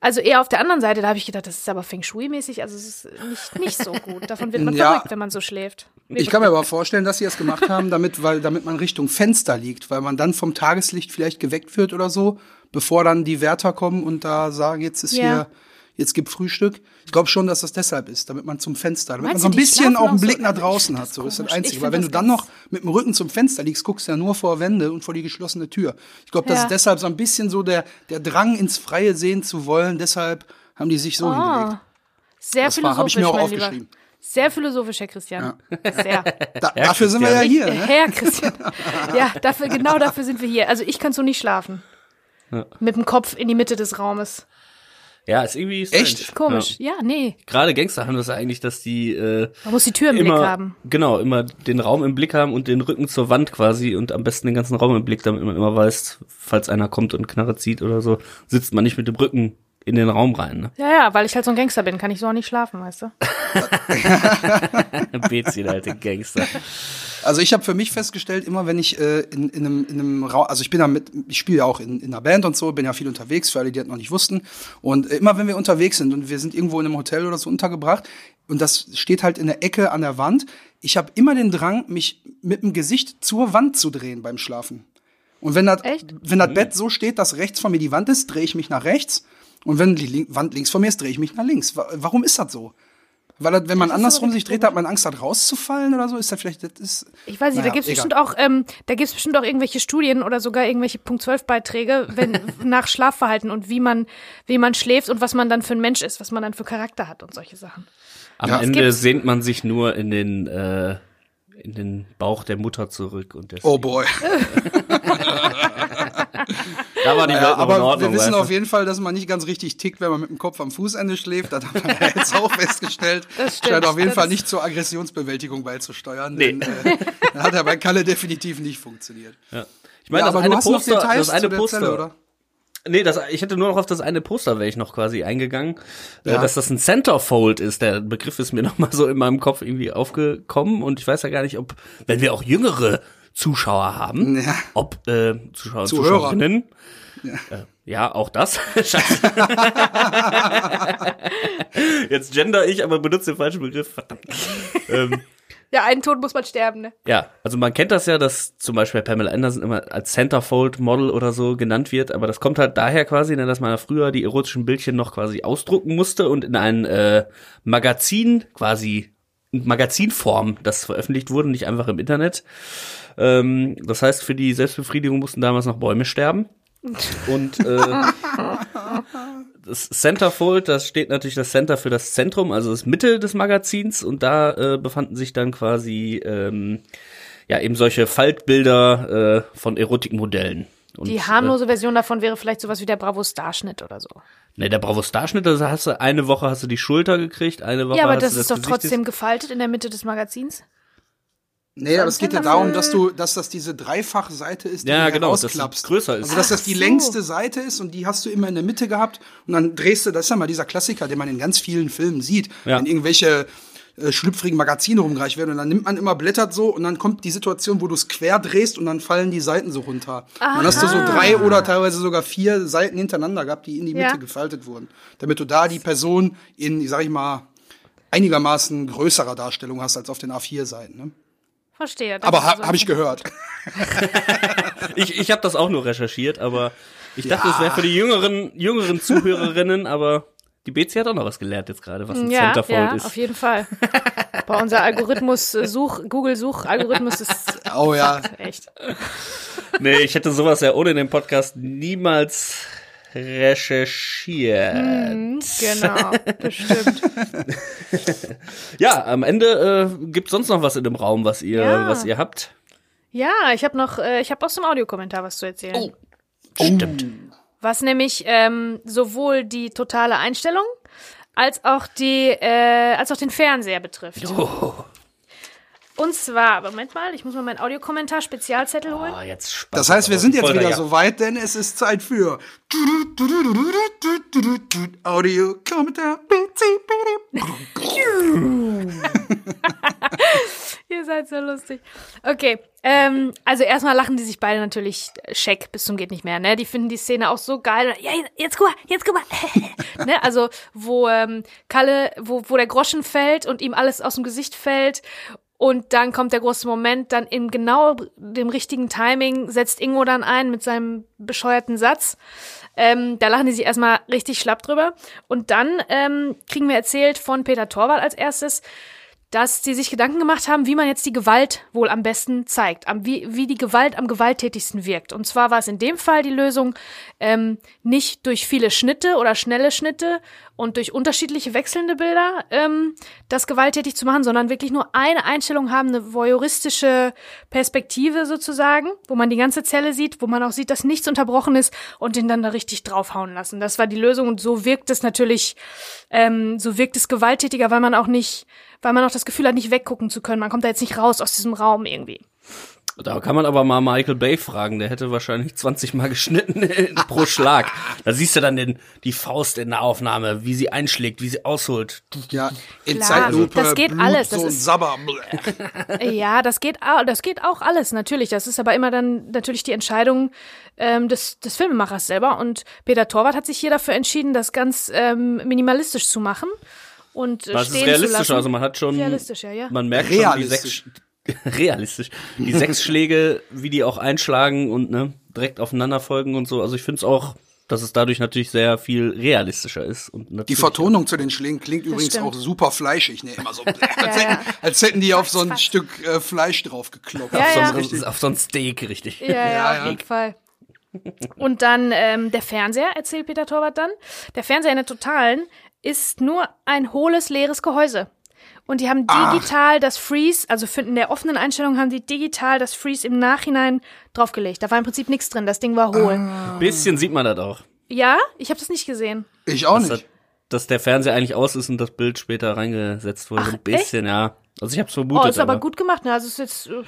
also eher auf der anderen Seite. Da habe ich gedacht, das ist aber Feng Shui-mäßig, also es ist nicht, nicht so gut. Davon wird man Ja. verrückt, wenn man so schläft. Ich kann mir aber vorstellen, dass sie es gemacht haben, damit, weil, damit man Richtung Fenster liegt, weil man dann vom Tageslicht vielleicht geweckt wird oder so, bevor dann die Wärter kommen und da sagen, jetzt ist Ja. hier, jetzt gibt Frühstück. Ich glaube schon, dass das deshalb ist, damit man zum Fenster, damit Meinst man so ein bisschen auch einen auch so? Blick nach draußen hat. das So ist das. Einzige. Weil wenn du dann noch mit dem Rücken zum Fenster liegst, guckst du ja nur vor Wände und vor die geschlossene Tür. Ich glaube, das Ja. ist deshalb so ein bisschen so der, der Drang ins Freie sehen zu wollen. Deshalb haben die sich so hingelegt. Ah, sehr Das war- hab philosophisch, ich mir auch mein Lieber. aufgeschrieben. Sehr philosophisch, Herr Christian. Sehr. Da, dafür sind wir ja hier. Ne? Herr Christian. Ja, dafür, genau dafür sind wir hier. Also ich kann so nicht schlafen. Mit dem Kopf in die Mitte des Raumes. Ja, ist irgendwie strange. Echt? Komisch. Ja. Ja, nee. Gerade Gangster haben das eigentlich, dass die äh, Man muss die Tür im immer Blick haben. genau immer den Raum im Blick haben und den Rücken zur Wand quasi und am besten den ganzen Raum im Blick, damit man immer weiß, falls einer kommt und Knarre zieht oder so, sitzt man nicht mit dem Rücken in den Raum rein. Ne? Ja, ja, weil ich halt so ein Gangster bin, kann ich so auch nicht schlafen, weißt du? Bezi, der alte Gangster. Also ich habe für mich festgestellt, immer wenn ich äh, in, in einem, in einem Raum, also ich bin ja mit, ich spiele ja auch in, in einer Band und so, bin ja viel unterwegs, für alle, die das noch nicht wussten. Und äh, immer wenn wir unterwegs sind und wir sind irgendwo in einem Hotel oder so untergebracht und das steht halt in der Ecke an der Wand, ich habe immer den Drang, mich mit dem Gesicht zur Wand zu drehen beim Schlafen. Und wenn das, Echt? wenn das Bett so steht, dass rechts von mir die Wand ist, drehe ich mich nach rechts. Und wenn die Wand links von mir ist, drehe ich mich nach links. Wa- Warum ist das so? Weil wenn man andersrum sich dreht, hat man Angst, hat rauszufallen oder so? Ist das vielleicht, das ist, Ich weiß nicht, Naja, da gibt's egal. bestimmt auch, ähm, da gibt's bestimmt auch irgendwelche Studien oder sogar irgendwelche Punkt 12 Beiträge, wenn nach Schlafverhalten und wie man, wie man schläft und was man dann für ein Mensch ist, was man dann für Charakter hat und solche Sachen. Am Ja. Ende sehnt man sich nur in den äh, in den Bauch der Mutter zurück und Oh boy. Da war die Welt Ja, noch in aber Ordnung. wir wissen weißt du? auf jeden Fall, dass man nicht ganz richtig tickt, wenn man mit dem Kopf am Fußende schläft. Das haben wir ja jetzt auch festgestellt. Das stimmt. Scheint auf jeden Das Fall nicht zur Aggressionsbewältigung beizusteuern. Nee. Denn, äh, hat ja bei Kalle definitiv nicht funktioniert. Ja. Ich meine, ja, das aber eine du hast noch Poster, Details das eine zu der Poster, Zelle, oder? Nee, das, ich hätte nur noch auf das eine Poster wäre ich noch quasi eingegangen, äh, Ja. dass das ein Centerfold ist. Der Begriff ist mir noch mal so in meinem Kopf irgendwie aufgekommen und ich weiß ja gar nicht, ob, wenn wir auch jüngere Zuschauer haben, Ja. ob äh, Zuschauer und Zuhörer. Zuschauerinnen, ja. Äh, ja, auch das. Scheiße. Jetzt gender ich, aber benutze den falschen Begriff. Verdammt. ähm, Ja, einen Tod muss man sterben, ne? ja, also man kennt das ja, dass zum Beispiel Pamela Anderson immer als Centerfold Model oder so genannt wird, aber das kommt halt daher quasi, ne, dass man ja früher die erotischen Bildchen noch quasi ausdrucken musste und in ein äh, Magazin quasi in Magazinform das veröffentlicht wurde, nicht einfach im Internet. Ähm, das heißt, für die Selbstbefriedigung mussten damals noch Bäume sterben. Und äh, das Centerfold, das steht natürlich das Center für das Zentrum, also das Mitte des Magazins und da äh, befanden sich dann quasi ähm, ja eben solche Faltbilder äh, von Erotikmodellen. Und, Die harmlose Version davon wäre vielleicht sowas wie der Bravo-Starschnitt oder so. Äh, ne, der Bravo Starschnitt, da hast du eine Woche hast du die Schulter gekriegt, eine Woche Ja, aber hast das du ist doch Gesicht trotzdem gefaltet in der Mitte des Magazins. Nee, aber es geht ja darum, dass du, dass das diese Dreifachseite ist, die Ja, du genau, dass rausklappst. es größer ist. Also dass das die so. längste Seite ist und die hast du immer in der Mitte gehabt und dann drehst du, das ist ja mal dieser Klassiker, den man in ganz vielen Filmen sieht, Ja. wenn irgendwelche äh, schlüpfrigen Magazine rumgereicht werden und dann nimmt man immer blättert so und dann kommt die Situation, wo du es quer drehst und dann fallen die Seiten so runter. Und dann hast du so drei oder teilweise sogar vier Seiten hintereinander gehabt, die in die Mitte Ja. gefaltet wurden, damit du da die Person in, sag ich mal, einigermaßen größerer Darstellung hast als auf den A4-Seiten. Ne? Verstehe. Aber ha, habe ich gehört. Ich, ich habe das auch nur recherchiert, aber ich dachte, es wäre für die jüngeren, jüngeren Zuhörerinnen, aber die BC hat auch noch was gelernt jetzt gerade, was ein Ja, Centerfold ja, ist. auf jeden Fall. Bei unser Algorithmus, äh, Such, Google-Such-Algorithmus ist Oh ja. echt. Nee, ich hätte sowas ja ohne den Podcast niemals recherchiert. Mhm, genau, bestimmt. Ja, am Ende äh, gibt sonst noch was in dem Raum, was ihr, Ja. was ihr habt. Ja, ich habe noch, äh, ich habe aus dem Audiokommentar was zu erzählen. Oh. Stimmt. Was nämlich ähm, sowohl die totale Einstellung als auch die, äh, als auch den Fernseher betrifft. Oh, Und zwar, Moment mal, ich muss mal meinen Audiokommentar Spezialzettel holen. oh, jetzt spannend. Das heißt, wir sind jetzt wieder ja. so weit, denn es ist Zeit für Audio Kommentar. Ihr seid so lustig. Okay, ähm, also erstmal lachen die sich beide natürlich scheck bis zum geht nicht mehr, ne? Die finden die Szene auch so geil. Ja, jetzt guck mal, jetzt guck mal. ne? Also, wo ähm, Kalle, wo, wo der Groschen fällt und ihm alles aus dem Gesicht fällt und dann kommt der große Moment, dann in genau dem richtigen Timing setzt Ingo dann ein mit seinem bescheuerten Satz. Ähm, da lachen die sich erstmal richtig schlapp drüber. Und dann ähm, kriegen wir erzählt von Peter Torwart als erstes, dass sie sich Gedanken gemacht haben, wie man jetzt die Gewalt wohl am besten zeigt, am, wie, wie die Gewalt am gewalttätigsten wirkt. Und zwar war es in dem Fall die Lösung, ähm, nicht durch viele Schnitte oder schnelle Schnitte und durch unterschiedliche wechselnde Bilder ähm, das gewalttätig zu machen, sondern wirklich nur eine Einstellung haben, eine voyeuristische Perspektive sozusagen, wo man die ganze Zelle sieht, wo man auch sieht, dass nichts unterbrochen ist und den dann da richtig draufhauen lassen. Das war die Lösung und so wirkt es natürlich, ähm, so wirkt es gewalttätiger, weil man auch nicht, weil man auch das Gefühl hat, nicht weggucken zu können. Man kommt da jetzt nicht raus aus diesem Raum irgendwie. Da kann man aber mal Michael Bay fragen, der hätte wahrscheinlich 20 Mal geschnitten pro Schlag. Da siehst du dann den, die Faust in der Aufnahme, wie sie einschlägt, wie sie ausholt. Ja, in Klar, Zeitlupe, das geht Blut, alles, das so ein ist- Sabber. Ja, das geht, das geht auch alles, natürlich. Das ist aber immer dann natürlich die Entscheidung ähm, des, des Filmemachers selber. Und Peter Torwart hat sich hier dafür entschieden, das ganz ähm, minimalistisch zu machen und äh, Das ist stehen zu realistisch, lassen. also man hat schon, Realistisch, ja, ja. man merkt schon die sechs, realistisch, die sechs Schläge, wie die auch einschlagen und ne, direkt aufeinander folgen und so. Also ich finde es auch, dass es dadurch natürlich sehr viel realistischer ist. Und Die Vertonung zu den Schlägen klingt übrigens stimmt. auch super fleischig. Ne? Immer so, als, ja. hätten, als hätten die auf so ein Fast. Stück äh, Fleisch drauf geklopft. Ja, auf, ja. so ein, auf so ein Steak, richtig. Ja, ja, Ja, auf jeden Fall. Und dann ähm, der Fernseher, erzählt Peter Torwart dann. Der Fernseher in der Totalen ist nur ein hohles, leeres Gehäuse. Und die haben digital das Freeze, also für, in der offenen Einstellung haben die digital das Freeze im Nachhinein draufgelegt. Da war im Prinzip nichts drin, das Ding war hohl. Ein bisschen sieht man das auch. Ja, ich habe das nicht gesehen. Ich auch Dass, nicht. das- dass der Fernseher eigentlich aus ist und das Bild später reingesetzt wurde. Ach, ein bisschen, ja. Also ich hab's vermutet. Oh, ist aber gut gemacht. Ne? Also es ist jetzt äh,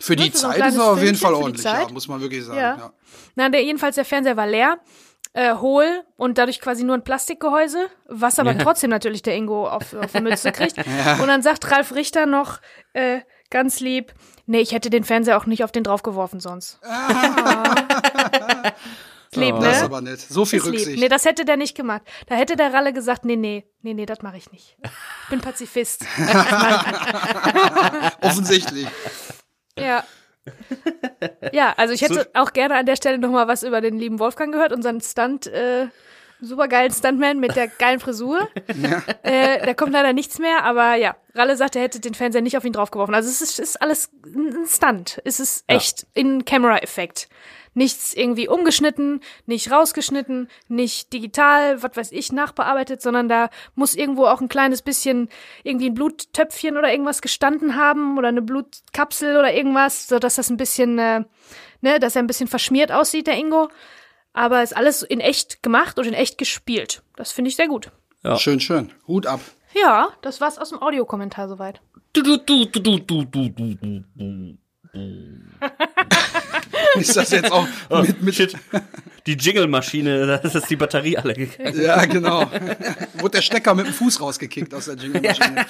Für die Für so Zeit ist er auf jeden Fall ordentlich, ja, Zeit. muss man wirklich sagen. Ja. Ja. Na, der, jedenfalls der Fernseher war leer, äh, hohl und dadurch quasi nur ein Plastikgehäuse, was aber trotzdem natürlich der Ingo auf, auf die Mütze kriegt. Und dann sagt Ralf Richter noch äh, ganz lieb, nee, ich hätte den Fernseher auch nicht auf den draufgeworfen sonst. Ist lieb, Oh. ne? Das ist aber nett. So viel Ist lieb. Rücksicht. Nee, das hätte der nicht gemacht. Da hätte der Ralle gesagt, nee, nee, nee, nee, das mache ich nicht. Ich bin Pazifist. Offensichtlich. Ja. Ja, also ich hätte auch gerne an der Stelle noch mal was über den lieben Wolfgang gehört, unseren Stunt, äh, supergeilen Stuntman mit der geilen Frisur. Äh, da kommt leider nichts mehr, aber ja, Ralle sagt, er hätte den Fernseher nicht auf ihn draufgeworfen. Also es ist, ist alles ein Stunt. Es ist echt in Camera-Effekt. Nichts irgendwie umgeschnitten, nicht rausgeschnitten, nicht digital, was weiß ich, nachbearbeitet, sondern da muss irgendwo auch ein kleines bisschen irgendwie ein Bluttöpfchen oder irgendwas gestanden haben oder eine Blutkapsel oder irgendwas, so dass das ein bisschen, äh, ne, dass er ein bisschen verschmiert aussieht, der Ingo. Aber ist alles in echt gemacht und in echt gespielt. Das finde ich sehr gut. Ja. Schön, schön. Hut ab. Ja, das war's aus dem Audiokommentar soweit. Du, du, du, du, du, du, du, du, du, du. Ist das jetzt auch Oh, mit, mit shit. Die Jingle-Maschine, da ist die Batterie alle gegangen. Ja, genau. Wurde der Stecker mit dem Fuß rausgekickt aus der Jingle-Maschine.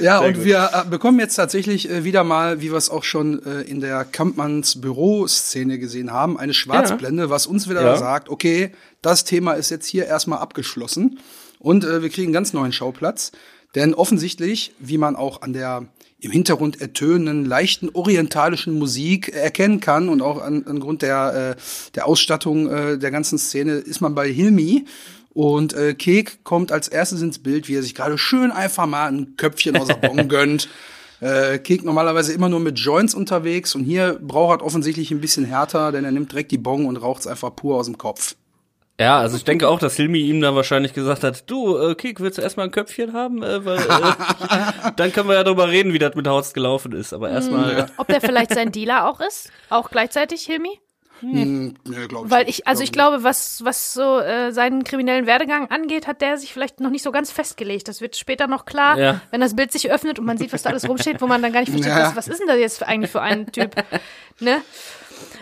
Ja, Sehr und gut. wir äh, bekommen jetzt tatsächlich äh, wieder mal, wie wir es auch schon äh, in der Kampmanns Büroszene gesehen haben, eine Schwarzblende, was uns wieder Ja. sagt, okay, das Thema ist jetzt hier erstmal abgeschlossen und wir kriegen einen ganz neuen Schauplatz. Denn offensichtlich, wie man auch an der im Hintergrund ertönenden, leichten orientalischen Musik erkennen kann und auch an, angrund der, äh, der Ausstattung äh, der ganzen Szene, ist man bei Hilmi. Und äh, Kek kommt als erstes ins Bild, wie er sich gerade schön einfach mal ein Köpfchen aus der Bon gönnt. Äh, Kek normalerweise immer nur mit Joints unterwegs und hier braucht er offensichtlich ein bisschen härter, denn er nimmt direkt die Bong und raucht's einfach pur aus dem Kopf. Ja, also ich denke auch, dass Hilmi ihm da wahrscheinlich gesagt hat, du, äh, Kik, willst du erstmal ein Köpfchen haben? Äh, weil, äh, dann können wir ja drüber reden, wie das mit Haus gelaufen ist. Aber erstmal, Ob der vielleicht sein Dealer auch ist? Auch gleichzeitig, Hilmi? Hm, nee, glaub Weil nicht. ich, also ich glaube, was, was so äh, seinen kriminellen Werdegang angeht, hat der sich vielleicht noch nicht so ganz festgelegt. Das wird später noch klar, Ja. wenn das Bild sich öffnet und man sieht, was da alles rumsteht, wo man dann gar nicht versteht, Ja. was, was ist denn das jetzt eigentlich für ein Typ? Ne?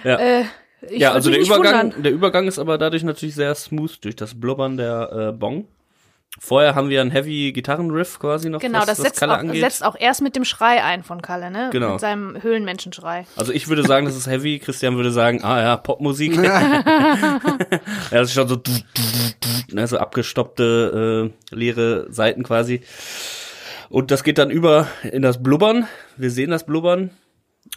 ja. Äh, ich ja, also der Übergang, wundern. der Übergang ist aber dadurch natürlich sehr smooth durch das Blubbern der äh, Bong. Vorher haben wir einen Heavy Gitarrenriff quasi noch, Genau, was, das was setzt Kalle auch, angeht. setzt auch erst mit dem Schrei ein von Kalle, ne? Genau. Mit seinem Höhlenmenschenschrei. Also ich würde sagen, das ist Heavy. Christian würde sagen, ah ja, Popmusik. ja, das ist schon so, ne, so abgestoppte, äh, leere Seiten quasi. Und das geht dann über in das Blubbern. Wir sehen das Blubbern.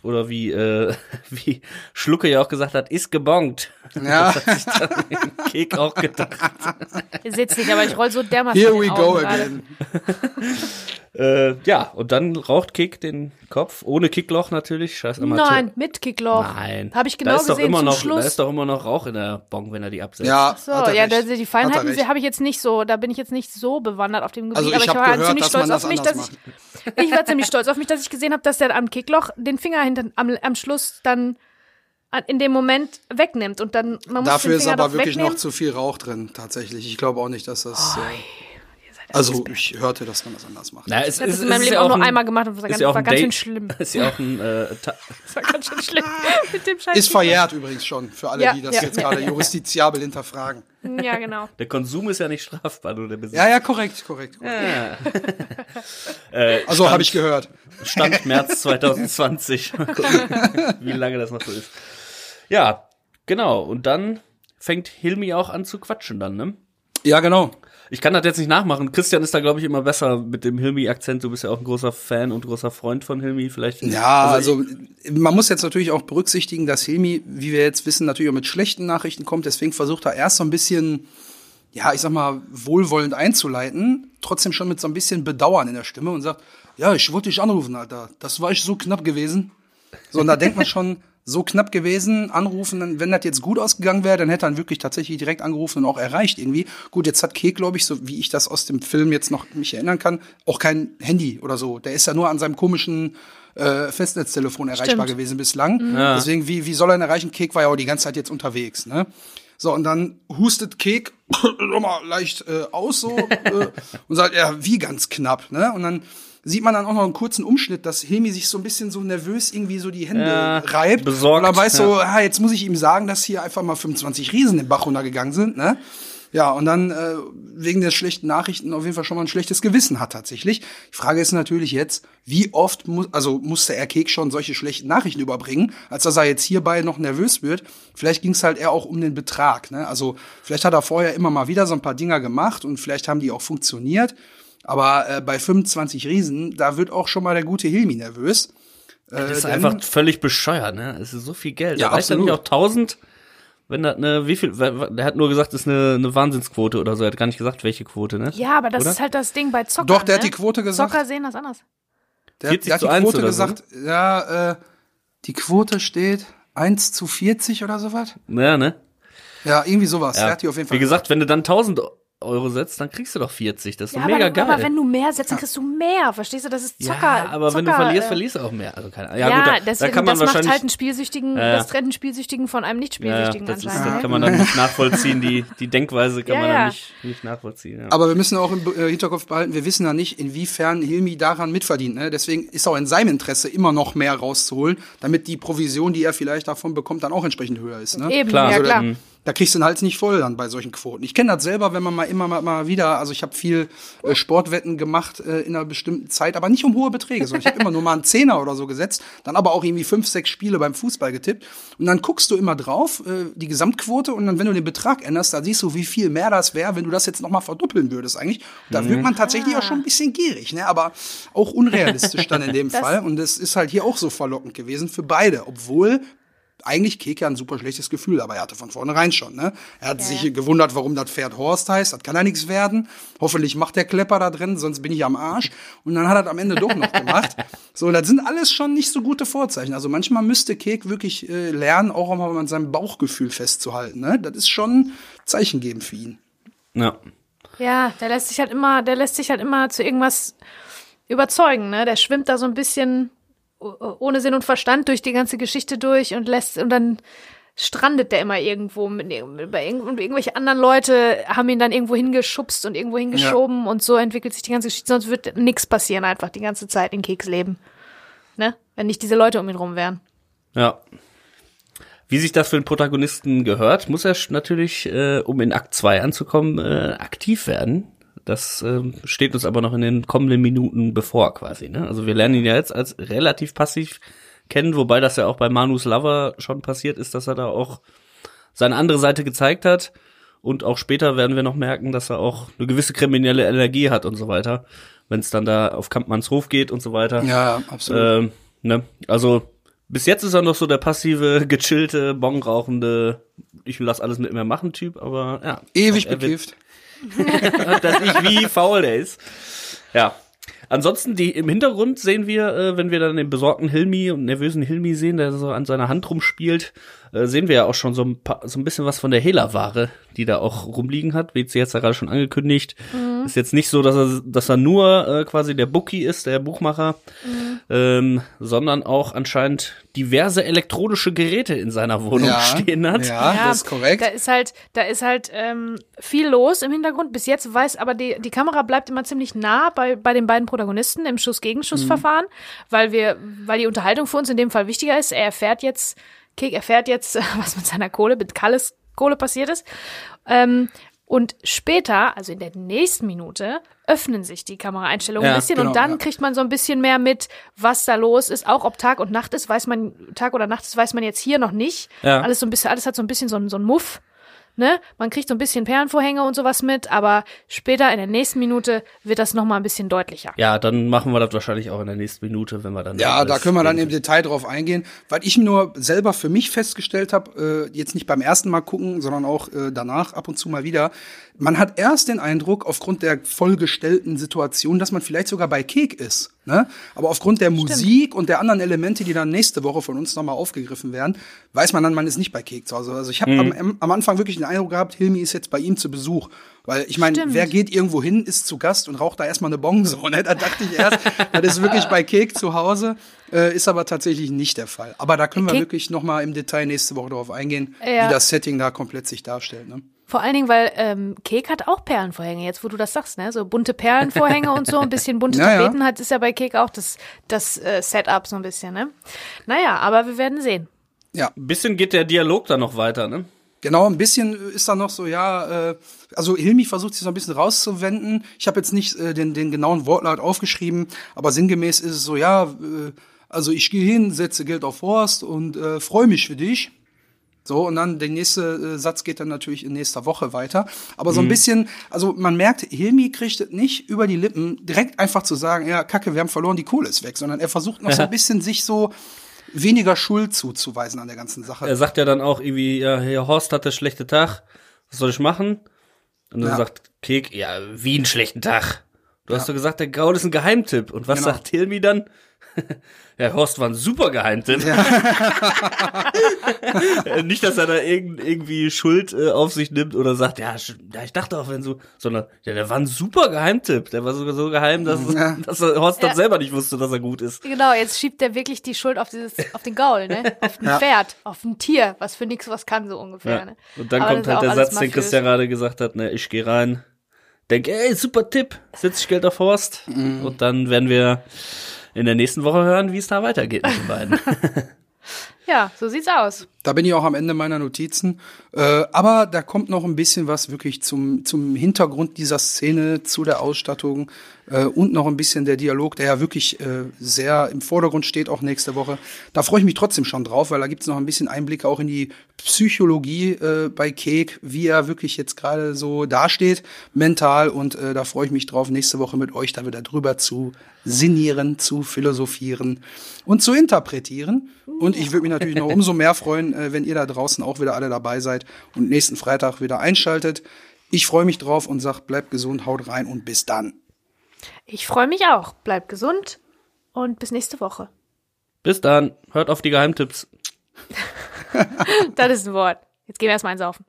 Oder wie, äh, wie Schlucke ja auch gesagt hat, ist gebongt. Ja. Das hat sich dann im Kek auch gedacht. Ihr seht's nicht, aber ich roll so dermaßen Here we go again. Äh, ja, und dann raucht Kek den Kopf. Ohne Kickloch natürlich. Scheiß Amateur. Nein, mit Kickloch. Nein. Habe ich da genau ist doch gesehen immer zum noch, Schluss. Da ist doch immer noch Rauch in der Bong, wenn er die absetzt. Ja, So, hat er ja, recht. da, die Feinheiten habe ich jetzt nicht so, da bin ich jetzt nicht so bewandert auf dem Gebiet, Also aber ich ich habe war gehört, ziemlich stolz auf mich, dass ich, ich war ziemlich stolz auf mich, dass ich gesehen habe, dass der am Kickloch den Finger hinter, am, am Schluss dann an- in dem Moment wegnimmt und dann man muss Dafür den ist Finger aber doch wirklich wegnehmen. noch zu viel Rauch drin, tatsächlich. Ich glaube auch nicht, dass das. Oh, äh, also ich hörte, dass man das anders macht. Na, es, Ich habe es, das in meinem Leben auch nur ein- einmal gemacht und das war ganz, ja auch war ganz schön schlimm. Ist ja auch ein äh, Das war ganz schön schlimm mit dem Scheiß. Ist verjährt übrigens schon, für alle, Ja, die das ja, jetzt gerade justiziabel hinterfragen. Ja, genau. Der Konsum ist ja nicht strafbar, nur der Besitz. Ja, ja, korrekt, korrekt. Äh, Also habe ich gehört. Stand März 2020. Mal gucken, wie lange das noch so ist. Ja, genau. Und dann fängt Hilmi auch an zu quatschen dann, ne? Ja, genau. Ich kann das jetzt nicht nachmachen. Christian ist da, glaube ich, immer besser mit dem Hilmi-Akzent. Du bist ja auch ein großer Fan und großer Freund von Hilmi. Vielleicht. Ja, also, man muss jetzt natürlich auch berücksichtigen, dass Hilmi, wie wir jetzt wissen, natürlich auch mit schlechten Nachrichten kommt. Deswegen versucht er erst so ein bisschen, ja, ich sag mal, wohlwollend einzuleiten, trotzdem schon mit so ein bisschen Bedauern in der Stimme und sagt, ja, ich wollte dich anrufen, Alter. Das war echt so knapp gewesen. So, und da denkt man schon, so knapp gewesen, anrufen, dann, wenn das jetzt gut ausgegangen wäre, dann hätte er ihn wirklich tatsächlich direkt angerufen und auch erreicht irgendwie. Gut, jetzt hat Kek, glaube ich, so wie ich das aus dem Film jetzt noch mich erinnern kann, auch kein Handy oder so. Der ist ja nur an seinem komischen äh, Festnetztelefon erreichbar Stimmt. gewesen bislang. Ja. Deswegen, wie, wie soll er ihn erreichen? Kek war ja auch die ganze Zeit jetzt unterwegs, ne? So, und dann hustet Kek nochmal leicht äh, aus so äh, und sagt, ja, wie ganz knapp, ne? Und dann sieht man dann auch noch einen kurzen Umschnitt, dass Hemi sich so ein bisschen so nervös irgendwie so die Hände Ja, reibt. besorgt, Und er weiß so, ja. ah, jetzt muss ich ihm sagen, dass hier einfach mal 25 Riesen den Bach runtergegangen sind, ne? Ja, und dann äh, wegen der schlechten Nachrichten auf jeden Fall schon mal ein schlechtes Gewissen hat tatsächlich. Die Frage ist natürlich jetzt, wie oft muss, also musste er Kek schon solche schlechten Nachrichten überbringen, als dass er jetzt hierbei noch nervös wird. Vielleicht ging es halt eher auch um den Betrag. Ne? Also vielleicht hat er vorher immer mal wieder so ein paar Dinger gemacht und vielleicht haben die auch funktioniert. Aber äh, bei 25 Riesen, da wird auch schon mal der gute Hilmi nervös. Äh, Das ist denn- einfach völlig bescheuert, ne? Es ist so viel Geld. Ja, Ja, reicht ja nicht absolut. auch 1000, wenn das eine, wie viel, der hat nur gesagt, das ist eine, eine Wahnsinnsquote oder so. Er hat gar nicht gesagt, welche Quote, ne? Ja, aber das Oder? ist halt das Ding bei Zockern. Doch, der hat ne? die Quote gesagt. Zocker sehen das anders. Der, 40 der hat die 1 Quote oder so, gesagt, ja, äh, die Quote steht 1 zu 40 oder sowas. Ja, ne? Ja, irgendwie sowas. Ja. Der hat die auf jeden Fall Wie gesagt, wenn du dann 1000 Euro setzt, dann kriegst du doch 40. Das ist Ja, doch mega aber, geil. aber wenn du mehr setzt, dann kriegst du mehr. Verstehst du? Das ist Zocker. ja, aber wenn du Zocker, verlierst, äh, verlierst du auch mehr. Also keine Ja, Ja, gut, da, da deswegen, kann man das macht wahrscheinlich. halt einen Spielsüchtigen, Ja, ja. das trennt einen Spielsüchtigen von einem ja, Nicht-Spielsüchtigen das, ist, das kann man dann nicht nachvollziehen. Die, die Denkweise kann Ja, man ja. dann nicht, nicht nachvollziehen. Ja. Aber wir müssen auch im äh, Hinterkopf behalten, wir wissen ja nicht, inwiefern Hilmi daran mitverdient. Ne? Deswegen ist auch in seinem Interesse immer noch mehr rauszuholen, damit die Provision, die er vielleicht davon bekommt, dann auch entsprechend höher ist. Ne? Eben, Klar. ja Also, klar. Da kriegst du den Hals nicht voll dann bei solchen Quoten. Ich kenne das selber, wenn man mal immer mal, mal wieder, also ich habe viel äh, Sportwetten gemacht äh, in einer bestimmten Zeit, aber nicht um hohe Beträge, sondern ich habe immer nur mal einen Zehner oder so gesetzt, dann aber auch irgendwie fünf, sechs Spiele beim Fußball getippt und dann guckst du immer drauf, äh, die Gesamtquote und dann, wenn du den Betrag änderst, da siehst du, wie viel mehr das wäre, wenn du das jetzt noch mal verdoppeln würdest eigentlich. Da wird man tatsächlich auch schon ein bisschen gierig, ne? aber auch unrealistisch dann in dem Das- Fall und es ist halt hier auch so verlockend gewesen für beide, obwohl eigentlich Keke ein super schlechtes Gefühl dabei hatte von vornherein schon. Ne? Er hat sich gewundert, warum das Pferd Horst heißt. Das kann ja nichts werden. Hoffentlich macht der Klepper da drin, sonst bin ich am Arsch. Und dann hat er das am Ende doch noch gemacht. So, das sind alles schon nicht so gute Vorzeichen. Also manchmal müsste Kek wirklich äh, lernen, auch mal an seinem Bauchgefühl festzuhalten. Ne? Das ist schon Zeichen geben für ihn. ja. Ja, der lässt sich halt immer, der lässt sich halt immer zu irgendwas überzeugen, ne? Der schwimmt da so ein bisschen ohne Sinn und Verstand durch die ganze Geschichte durch und lässt und dann strandet der immer irgendwo mit, bei irgend, und irgendwelche anderen Leute haben ihn dann irgendwo hingeschubst und irgendwo hingeschoben und so entwickelt sich die ganze Geschichte, sonst wird nichts passieren einfach die ganze Zeit in Keks Leben. Ne? Wenn nicht diese Leute um ihn rum wären. Ja. Wie sich das für den Protagonisten gehört, muss er natürlich, äh, um in Akt 2 anzukommen, äh, aktiv werden. Das ähm, steht uns aber noch in den kommenden Minuten bevor quasi. Ne? Also wir lernen ihn ja jetzt als relativ passiv kennen, wobei das ja auch bei Manus Lover schon passiert ist, dass er da auch seine andere Seite gezeigt hat. Und auch später werden wir noch merken, dass er auch eine gewisse kriminelle Energie hat und so weiter, wenn es dann da auf Kampmanns Hof geht und so weiter. Ja, absolut. Ähm, ne? Also bis jetzt ist er noch so der passive, gechillte, bongrauchende, ich lass alles mit mir machen Typ, aber ja. Ewig bekifft. dass ich wie faul der ist. Ja. Ansonsten, die im Hintergrund sehen wir, äh, wenn wir dann den besorgten Hilmi und nervösen Hilmi sehen, der so an seiner Hand rumspielt, äh, sehen wir ja auch schon so ein, paar, so ein bisschen was von der Hehlerware, die da auch rumliegen hat. Wie sie jetzt ja gerade schon angekündigt. Ist jetzt nicht so, dass er, dass er nur äh, quasi der Bookie ist, der Buchmacher, ähm, sondern auch anscheinend diverse elektronische Geräte in seiner Wohnung stehen hat. ja, das ist korrekt. Da ist halt, da ist halt ähm, viel los im Hintergrund. Bis jetzt weiß, aber die, die Kamera bleibt immer ziemlich nah bei, bei den beiden Protagonisten im Schuss-Gegenschuss-Verfahren, weil wir, weil die Unterhaltung für uns in dem Fall wichtiger ist. Er erfährt jetzt, Kek erfährt jetzt, was mit seiner Kohle, mit Kalles Kohle passiert ist. Ähm, und später, also in der nächsten Minute, öffnen sich die Kameraeinstellungen Ja, ein bisschen genau, und dann ja. kriegt man so ein bisschen mehr mit, was da los ist. Auch ob Tag und Nacht ist, weiß man, Tag oder Nacht ist, weiß man jetzt hier noch nicht. Ja. Alles so ein bisschen, alles hat so ein bisschen so ein, so ein Muff. Ne? Man kriegt so ein bisschen Perlenvorhänge und sowas mit, aber später in der nächsten Minute wird das nochmal ein bisschen deutlicher. Ja, dann machen wir das wahrscheinlich auch in der nächsten Minute, wenn wir dann. Ja, da können wir dann im Detail drauf eingehen. Weil ich nur selber für mich festgestellt habe, äh, jetzt nicht beim ersten Mal gucken, sondern auch äh, danach ab und zu mal wieder, man hat erst den Eindruck, aufgrund der vollgestellten Situation, dass man vielleicht sogar bei Kek ist. Ne? Aber aufgrund der Musik und der anderen Elemente, die dann nächste Woche von uns nochmal aufgegriffen werden, weiß man dann, man ist nicht bei Kek zu Hause. Also ich habe Mhm. am, am Anfang wirklich den Eindruck gehabt, Hilmi ist jetzt bei ihm zu Besuch. Weil ich meine, Stimmt. wer geht irgendwo hin, ist zu Gast und raucht da erstmal eine Bong so. Ne? Da dachte ich erst, das ist wirklich bei Kek zu Hause, äh, ist aber tatsächlich nicht der Fall. Aber da können wir Kek- wirklich nochmal im Detail nächste Woche darauf eingehen, Ja. wie das Setting da komplett sich darstellt. Ne? Vor allen Dingen, weil ähm, Kek hat auch Perlenvorhänge, jetzt wo du das sagst, ne? So bunte Perlenvorhänge und so, ein bisschen bunte Ja, ja. Tapeten hat, ist ja bei Kek auch das, das äh, Setup so ein bisschen, ne? Naja, aber wir werden sehen. Ja, Ein bisschen geht der Dialog dann noch weiter, ne? Genau, ein bisschen ist da noch so, ja, äh, also Hilmi versucht sich so ein bisschen rauszuwenden. Ich habe jetzt nicht äh, den, den genauen Wortlaut aufgeschrieben, aber sinngemäß ist es so, ja, äh, also ich gehe hin, setze Geld auf Horst und äh, freue mich für dich. So, und dann der nächste äh, Satz geht dann natürlich in nächster Woche weiter. Aber so ein bisschen, also man merkt, Hilmi kriegt es nicht über die Lippen, direkt einfach zu sagen, ja, Kacke, wir haben verloren, die Kohle ist weg, sondern er versucht noch so ein bisschen sich so weniger Schuld zuzuweisen an der ganzen Sache. Er sagt ja dann auch irgendwie, ja, hier Horst hatte schlechte Tag, was soll ich machen? Und dann Ja. sagt Kek, ja, wie einen schlechten Tag. Du hast doch gesagt, der Gaul ist ein Geheimtipp. Und was Genau. sagt Hilmi dann? ja, Horst war ein super Geheimtipp. Nicht, dass er da irgend, irgendwie Schuld äh, auf sich nimmt oder sagt, ja, sch- ja, ich dachte auch, wenn so, sondern, ja, der war ein super Geheimtipp. Der war sogar so geheim, dass, dass er Horst dann Ja. selber nicht wusste, dass er gut ist. Genau, jetzt schiebt er wirklich die Schuld auf dieses, auf den Gaul, ne? Auf ein Ja. Pferd, auf ein Tier, was für nix was kann, so ungefähr, Ja. ne? Und dann Aber kommt halt der Satz, den mafiös. Christian gerade gesagt hat, ne, ich gehe rein, denk, ey, super Tipp, setz ich Geld auf Horst. Mhm. Und dann werden wir in der nächsten Woche hören, wie es da weitergeht mit den beiden. Ja, so sieht's aus. Da bin ich auch am Ende meiner Notizen. Äh, aber da kommt noch ein bisschen was wirklich zum, zum Hintergrund dieser Szene, zu der Ausstattung äh, und noch ein bisschen der Dialog, der ja wirklich äh, sehr im Vordergrund steht, auch nächste Woche. Da freue ich mich trotzdem schon drauf, weil da gibt's noch ein bisschen Einblicke auch in die Psychologie äh, bei Cake, wie er wirklich jetzt gerade so dasteht, mental. Und äh, da freue ich mich drauf, nächste Woche mit euch da wieder drüber zu sinnieren, zu philosophieren und zu interpretieren. Und ich würde mich natürlich noch umso mehr freuen, äh, wenn ihr da draußen auch wieder alle dabei seid und nächsten Freitag wieder einschaltet. Ich freue mich drauf und sag, bleibt gesund, haut rein und bis dann. Ich freue mich auch. Bleibt gesund und bis nächste Woche. Bis dann, hört auf die Geheimtipps. Das ist ein Wort. Jetzt gehen wir erstmal einsaufen.